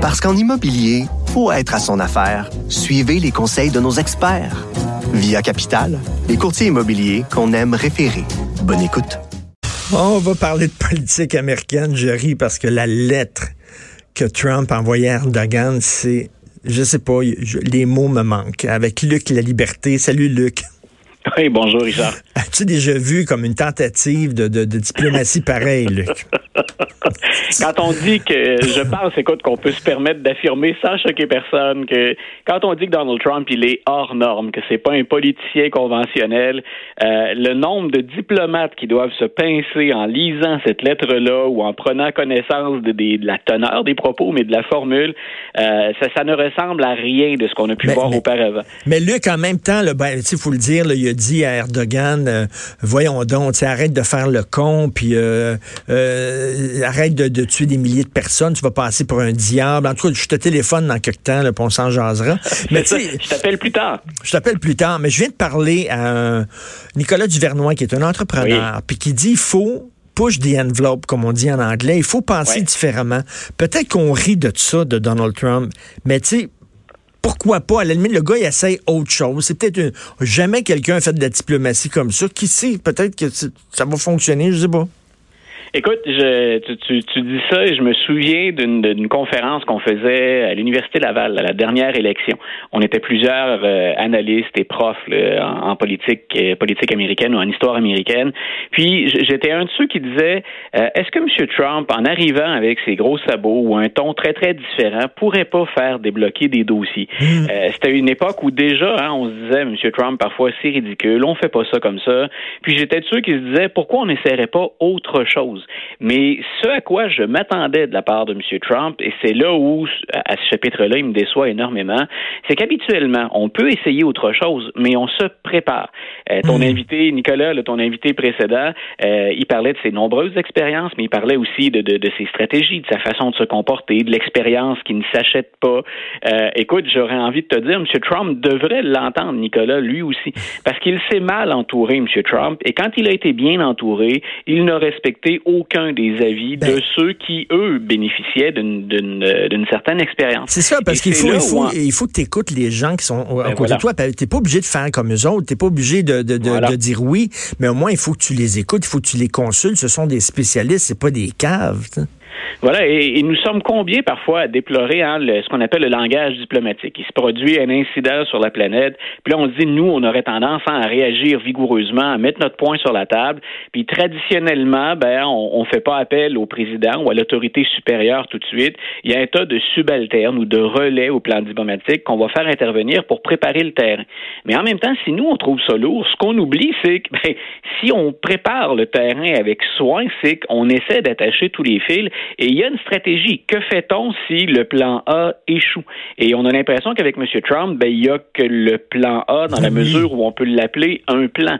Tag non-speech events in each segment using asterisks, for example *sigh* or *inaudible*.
Parce qu'en immobilier, faut être à son affaire. Suivez les conseils de nos experts. Via Capital, les courtiers immobiliers qu'on aime référer. Bonne écoute. On va parler de politique américaine. Je ris parce que la lettre que Trump envoyait à Erdogan, c'est, je sais pas, les mots me manquent. Avec Luc la liberté. Salut Luc. Oui, bonjour Richard. As-tu déjà vu comme une tentative de, de, de diplomatie pareille, Luc? *laughs* *laughs* quand on dit que, je pense, écoute, qu'on peut se permettre d'affirmer sans choquer personne que quand on dit que Donald Trump, il est hors norme, que c'est pas un politicien conventionnel, euh, le nombre de diplomates qui doivent se pincer en lisant cette lettre-là ou en prenant connaissance de, de, la teneur des propos, mais de la formule, euh, ça, ça, ne ressemble à rien de ce qu'on a pu voir auparavant. Mais Luc, en même temps, il ben, faut le dire, là, il a dit à Erdogan, euh, voyons donc, arrête de faire le con, puis euh, arrête de, de, tuer des milliers de personnes, tu vas passer pour un diable. En tout cas, je te téléphone dans quelques temps, là, puis on s'en jasera. *laughs* Mais je t'appelle plus tard. Je t'appelle plus tard, mais je viens de parler à Nicolas Duvernois, qui est un entrepreneur, puis qui dit, il faut push the envelope, comme on dit en anglais. Il faut penser différemment. Peut-être qu'on rit de ça, de Donald Trump, mais tu sais, pourquoi pas? À la limite, le gars, il essaye autre chose. C'est peut-être jamais quelqu'un a fait de la diplomatie comme ça. Qui sait? Peut-être que ça va fonctionner, je sais pas. Écoute, je, tu, tu, dis ça et je me souviens d'une conférence qu'on faisait à l'Université Laval à la dernière élection. On était plusieurs euh, analystes et profs en, politique euh, politique américaine ou en histoire américaine. Puis j'étais un de ceux qui disait euh, est-ce que M. Trump, en arrivant avec ses gros sabots ou un ton très très différent, pourrait pas faire débloquer des dossiers? Mmh. C'était une époque où déjà hein, on se disait M. Trump parfois c'est ridicule, on fait pas ça comme ça. Puis j'étais de ceux qui se disaient pourquoi on n'essaierait pas autre chose? Mais ce à quoi je m'attendais de la part de M. Trump, et c'est là où, à ce chapitre-là, il me déçoit énormément, c'est qu'habituellement, on peut essayer autre chose, mais on se prépare. Euh, ton hmm. invité, Nicolas, ton invité précédent, euh, il parlait de ses nombreuses expériences, mais il parlait aussi de, de, ses stratégies, de sa façon de se comporter, de l'expérience qui ne s'achète pas. Euh, écoute, j'aurais envie de te dire, M. Trump devrait l'entendre, Nicolas, lui aussi, parce qu'il s'est mal entouré, M. Trump, et quand il a été bien entouré, il n'a respecté aucun des avis de ben- ceux qui, eux, bénéficiaient d'une certaine expérience. C'est ça, parce qu'il faut, il faut, il faut que tu écoutes les gens qui sont à ben côté de toi. Tu n'es pas obligé de faire comme eux autres, tu n'es pas obligé de, de, de, dire oui, mais au moins, il faut que tu les écoutes, il faut que tu les consultes. Ce sont des spécialistes, c'est pas des caves. Voilà, et, nous sommes combien parfois à déplorer hein, ce qu'on appelle le langage diplomatique? Il se produit un incident sur la planète, puis là on se dit, nous, on aurait tendance hein, à réagir vigoureusement, à mettre notre point sur la table, puis traditionnellement, ben, on ne fait pas appel au président ou à l'autorité supérieure tout de suite. Il y a un tas de subalternes ou de relais au plan diplomatique qu'on va faire intervenir pour préparer le terrain. Mais en même temps, si nous, on trouve ça lourd, ce qu'on oublie, c'est que ben, si on prépare le terrain avec soin, c'est qu'on essaie d'attacher tous les fils et il y a une stratégie. Que fait-on si le plan A échoue? Et on a l'impression qu'avec M. Trump, ben, il y a que le plan A dans la mesure où on peut l'appeler un plan.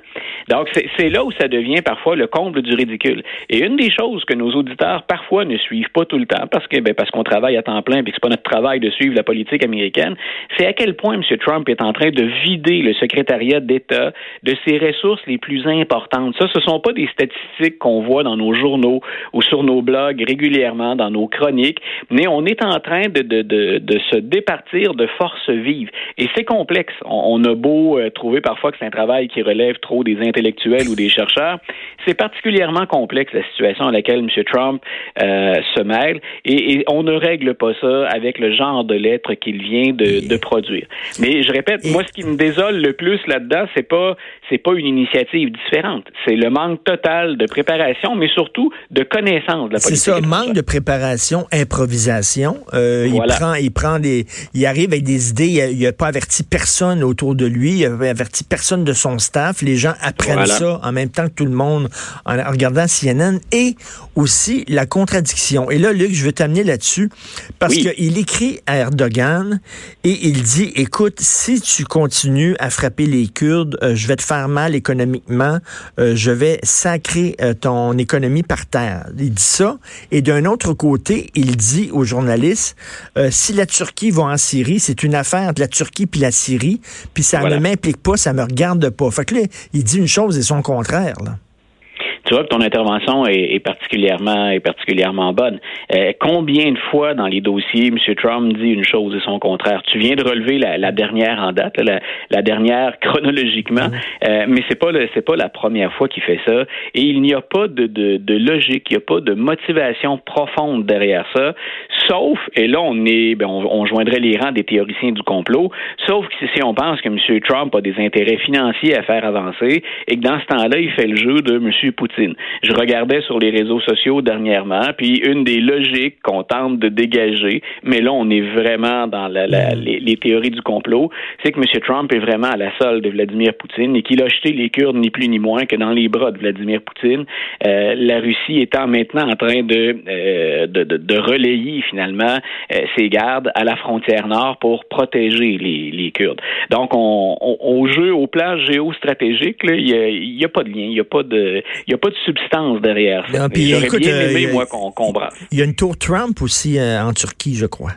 Donc, c'est là où ça devient parfois le comble du ridicule. Et une des choses que nos auditeurs parfois ne suivent pas tout le temps, parce que ben, parce qu'on travaille à temps plein et que c'est pas notre travail de suivre la politique américaine, c'est à quel point M. Trump est en train de vider le secrétariat d'État de ses ressources les plus importantes. Ça, ce sont pas des statistiques qu'on voit dans nos journaux ou sur nos blogs régulièrement, dans nos chroniques, mais on est en train de, de, de, de se départir de forces vives. Et c'est complexe. On, a beau euh, trouver parfois que c'est un travail qui relève trop des intellectuels ou des chercheurs, c'est particulièrement complexe la situation à laquelle M. Trump euh, se mêle et, on ne règle pas ça avec le genre de lettres qu'il vient de, de, produire. Mais je répète, moi ce qui me désole le plus là-dedans, c'est pas c'est pas une initiative différente, c'est le manque total de préparation, mais surtout de connaissance de la politique. C'est ça, manque de préparation, improvisation. Euh, Il prend, il prend des, il arrive avec des idées. Il n'a pas averti personne autour de lui. Il n'a averti personne de son staff. Les gens apprennent ça en même temps que tout le monde en, regardant CNN et aussi la contradiction. Et là, Luc, je veux t'amener là-dessus parce qu'il écrit à Erdogan et il dit, écoute, si tu continues à frapper les Kurdes, euh, je vais te faire mal économiquement, euh, je vais sacrer ton économie par terre. Il dit ça. Et d'un autre côté, il dit aux journalistes, si la Turquie va en Syrie, c'est une affaire de la Turquie puis la Syrie, puis ça ne m'implique pas, ça me regarde pas. Fait que là, il dit une chose et son contraire. Là. Tu vois que ton intervention est, particulièrement est particulièrement bonne. Euh, combien de fois dans les dossiers, M. Trump dit une chose et son contraire? Tu viens de relever la, dernière en date, la, dernière chronologiquement, euh, mais c'est pas c'est pas la première fois qu'il fait ça. Et il n'y a pas de, de, logique, il n'y a pas de motivation profonde derrière ça, sauf, et là on est, ben, on, joindrait les rangs des théoriciens du complot, sauf que si on pense que M. Trump a des intérêts financiers à faire avancer et que dans ce temps-là, il fait le jeu de M. Poutine. Je regardais sur les réseaux sociaux dernièrement, puis une des logiques qu'on tente de dégager, mais là, on est vraiment dans la, mm. les, théories du complot, c'est que M. Trump est vraiment à la solde de Vladimir Poutine et qu'il a jeté les Kurdes ni plus ni moins que dans les bras de Vladimir Poutine. Euh, la Russie étant maintenant en train de, euh, de, de, relayer finalement euh, ses gardes à la frontière nord pour protéger les, les Kurdes. Donc, on, au jeu, au plan géostratégique, il n'y a, pas de lien, il n'y a pas de, il a pas de substance derrière ça. J'aurais bien euh, aimé, moi, qu'on qu Il y a une tour Trump aussi euh, en Turquie, je crois.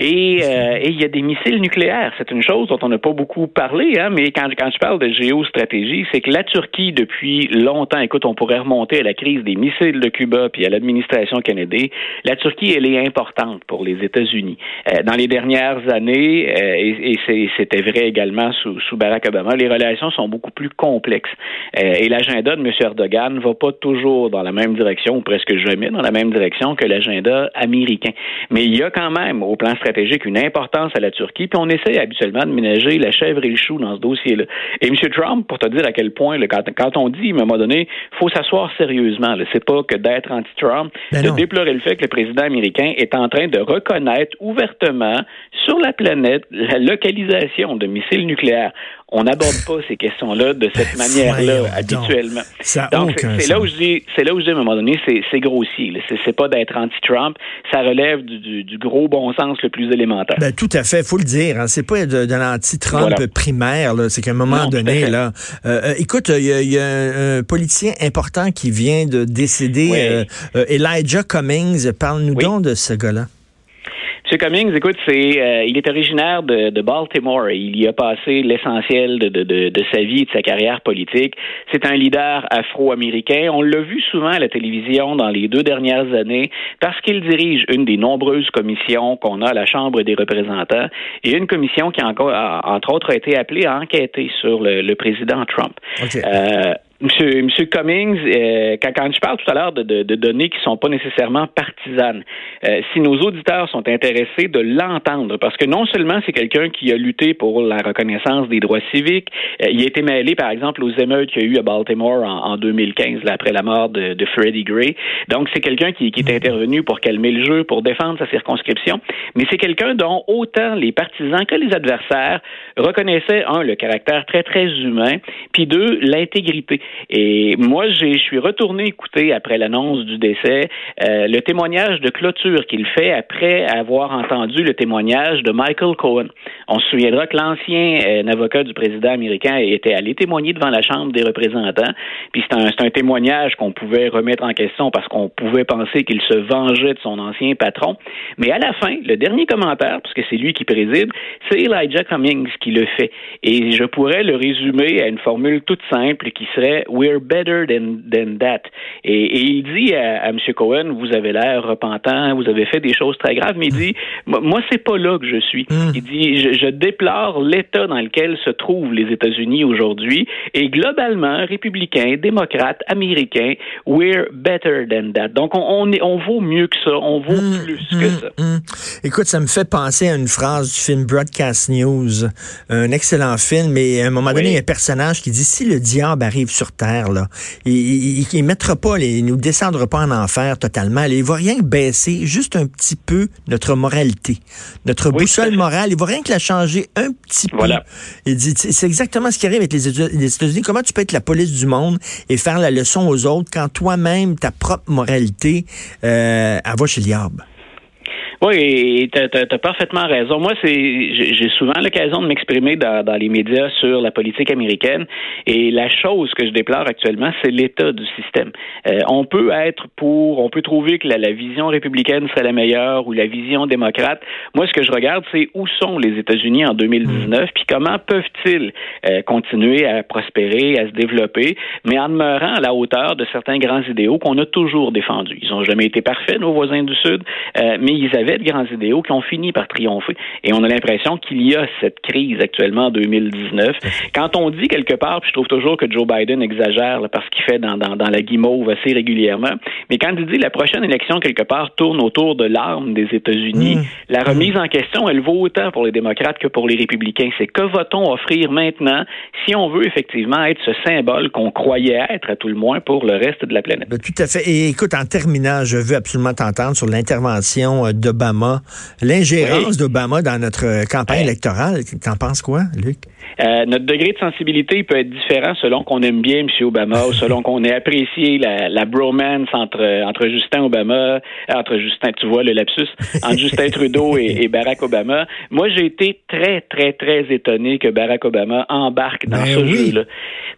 Euh, et, il y a des missiles nucléaires. C'est une chose dont on n'a pas beaucoup parlé, hein, mais quand, quand je parle de géostratégie, c'est que la Turquie, depuis longtemps, écoute, on pourrait remonter à la crise des missiles de Cuba puis à l'administration canadienne, la Turquie, elle est importante pour les États-Unis. Euh, dans les dernières années, euh, et, et c'était vrai également sous, sous, Barack Obama, les relations sont beaucoup plus complexes. et l'agenda de M. Erdogan ne va pas toujours dans la même direction, ou presque jamais dans la même direction que l'agenda américain. Mais il y a quand même, au plan stratégique, stratégique une importance à la Turquie, puis on essaie habituellement de ménager la chèvre et le chou dans ce dossier-là. Et M. Trump, pour te dire à quel point, quand, on dit, à un moment donné, faut s'asseoir sérieusement, c'est pas que d'être anti-Trump, ben de déplorer le fait que le président américain est en train de reconnaître ouvertement sur la planète la localisation de missiles nucléaires on n'aborde pas ces questions-là de cette ben, manière-là habituellement. Donc, c'est là où je dis, c'est là où je dis à un moment donné, c'est grossier. C'est pas d'être anti-Trump, ça relève du, gros bon sens le plus élémentaire. Ben, tout à fait, faut le dire. Hein. C'est pas de, l'anti-Trump primaire. C'est qu'à un moment donné, là, euh, euh, écoute, il y, a, un, politicien important qui vient de décéder, euh, Elijah Cummings. Parle-nous donc de ce gars-là. M. Cummings, écoute, c'est, euh, il est originaire de, de, Baltimore. Il y a passé l'essentiel de, de, de, sa vie et de sa carrière politique. C'est un leader afro-américain. On l'a vu souvent à la télévision dans les deux dernières années parce qu'il dirige une des nombreuses commissions qu'on a à la Chambre des représentants et une commission qui, encore, entre autres, a été appelée à enquêter sur le, le président Trump. Euh, Monsieur, Monsieur Cummings, euh, quand, quand, je parle tout à l'heure de, de, de, données qui sont pas nécessairement partisanes, euh, si nos auditeurs sont intéressés de l'entendre, parce que non seulement c'est quelqu'un qui a lutté pour la reconnaissance des droits civiques, euh, il a été mêlé, par exemple, aux émeutes qu'il y a eu à Baltimore en, en 2015, là, après la mort de, de Freddie Gray. Donc, c'est quelqu'un qui, qui est intervenu pour calmer le jeu, pour défendre sa circonscription, mais c'est quelqu'un dont autant les partisans que les adversaires reconnaissaient, un, le caractère très, très humain, puis deux, l'intégrité. Et moi, je suis retourné écouter après l'annonce du décès euh, le témoignage de clôture qu'il fait après avoir entendu le témoignage de Michael Cohen. On se souviendra que l'ancien euh, avocat du président américain était allé témoigner devant la Chambre des représentants. Puis c'est un, un témoignage qu'on pouvait remettre en question parce qu'on pouvait penser qu'il se vengeait de son ancien patron. Mais à la fin, le dernier commentaire, parce que c'est lui qui préside, c'est Elijah Cummings qui le fait. Et je pourrais le résumer à une formule toute simple qui serait We're better than, than that. Et, il dit à, M. Cohen, vous avez l'air repentant, vous avez fait des choses très graves, mais il dit, moi, c'est pas là que je suis. Hmm. Il dit, je, déplore l'état dans lequel se trouvent les États-Unis aujourd'hui, et globalement, républicains, démocrates, américains, we're better than that. Donc, on, on, vaut mieux que ça, on vaut hmm. plus que ça. Écoute, ça me fait penser à une phrase du film Broadcast News, un excellent film, mais à un moment donné, il y a un personnage qui dit, si le diable arrive sur terre. Là. Il ne mettra pas, il nous descendra pas en enfer totalement. Il va rien baisser, juste un petit peu notre moralité, notre boussole morale. Il va rien que la changer un petit peu. Il dit, c'est exactement ce qui arrive avec les États-Unis. Comment tu peux être la police du monde et faire la leçon aux autres quand toi-même, ta propre moralité, euh, elle va chez le Oui, tu as, parfaitement raison. Moi, c'est j'ai souvent l'occasion de m'exprimer dans, les médias sur la politique américaine et la chose que je déplore actuellement, c'est l'état du système. Euh, on peut être pour, on peut trouver que la, vision républicaine serait la meilleure ou la vision démocrate. Moi, ce que je regarde, c'est où sont les États-Unis en 2019, puis comment peuvent-ils euh, continuer à prospérer, à se développer, mais en demeurant à la hauteur de certains grands idéaux qu'on a toujours défendus. Ils n'ont jamais été parfaits, nos voisins du Sud, euh, mais ils avaient de grands idéaux qui ont fini par triompher. Et on a l'impression qu'il y a cette crise actuellement en 2019. Quand on dit quelque part, puis je trouve toujours que Joe Biden exagère parce qu'il fait dans, dans, la guimauve assez régulièrement, mais quand il dit la prochaine élection quelque part tourne autour de l'arme des États-Unis, mmh. la remise en question, elle vaut autant pour les démocrates que pour les républicains. C'est que va-t-on offrir maintenant si on veut effectivement être ce symbole qu'on croyait être à tout le moins pour le reste de la planète? Ben, tout à fait. Et écoute, en terminant, je veux absolument t'entendre sur l'intervention euh, l'ingérence d'Obama dans notre campagne électorale. T'en penses quoi, Luc? Euh, notre degré de sensibilité peut être différent selon qu'on aime bien M. Obama ou selon qu'on ait apprécié la, la, bromance entre, entre Justin Obama, entre Justin, tu vois le lapsus, entre Justin *laughs* Trudeau et, Barack Obama. Moi, j'ai été très, très, très étonné que Barack Obama embarque dans ben ce jeu-là.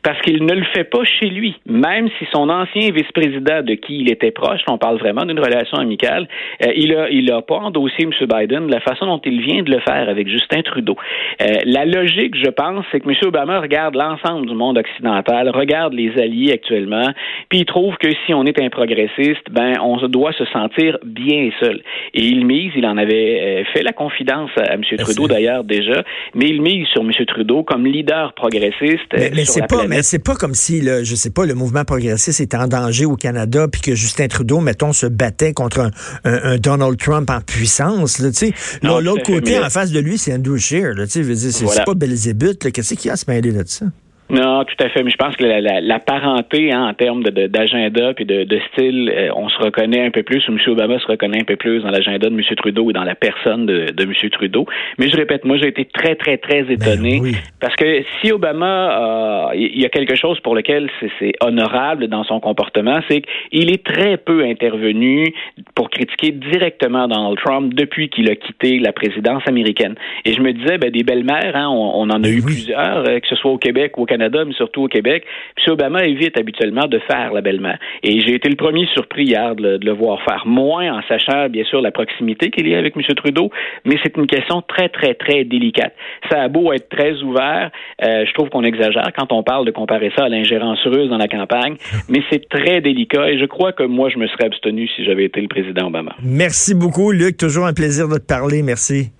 Parce qu'il ne le fait pas chez lui. Même si son ancien vice-président de qui il était proche, on parle vraiment d'une relation amicale, euh, il a, il a pas endossé M. Biden de la façon dont il vient de le faire avec Justin Trudeau. Euh, la logique, je pense, c'est que M. Obama regarde l'ensemble du monde occidental, regarde les alliés actuellement, puis il trouve que si on est un progressiste, ben on doit se sentir bien seul. Et il mise, il en avait euh, fait la confidence à, M. Trudeau d'ailleurs déjà, mais il mise sur M. Trudeau comme leader progressiste. Mais, mais c'est pas, mais c'est pas comme si, le, je sais pas, le mouvement progressiste était en danger au Canada, puis que Justin Trudeau, mettons, se battait contre un, un, Donald Trump en puissance. Là, l'autre côté, en face de lui, c'est Andrew Scheer. C'est pas Belzébuth. Qu'est-ce qu'il y a à se mêler de ça? Non, tout à fait. Mais je pense que la, parenté hein, en termes d'agenda puis de, style, euh, on se reconnaît un peu plus, ou M. Obama se reconnaît un peu plus dans l'agenda de M. Trudeau et dans la personne de, de M. Trudeau. Mais je répète, moi, j'ai été très, très, très ben étonné parce que si Obama, il y a quelque chose pour lequel c'est honorable dans son comportement, c'est qu'il est très peu intervenu pour critiquer directement Donald Trump depuis qu'il a quitté la présidence américaine. Et je me disais, ben, des belles-mères, hein, on, en a ben eu plusieurs, euh, que ce soit au Québec ou au Canada, mais surtout au Québec. Puis Obama évite habituellement de faire la belle-mère. Et j'ai été le premier surpris hier de le, voir faire. Moins en sachant, bien sûr, la proximité qu'il y a avec M. Trudeau, mais c'est une question très, très, très délicate. Ça a beau être très ouvert, euh, je trouve qu'on exagère quand on parle de comparer ça à l'ingérence russe dans la campagne, mais c'est très délicat et je crois que moi, je me serais abstenu si j'avais été le président Obama. Merci beaucoup, Luc. Toujours un plaisir de te parler. Merci.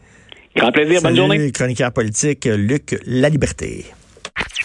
Grand plaisir. Bonne journée. Chroniqueur politique, Luc La Liberté.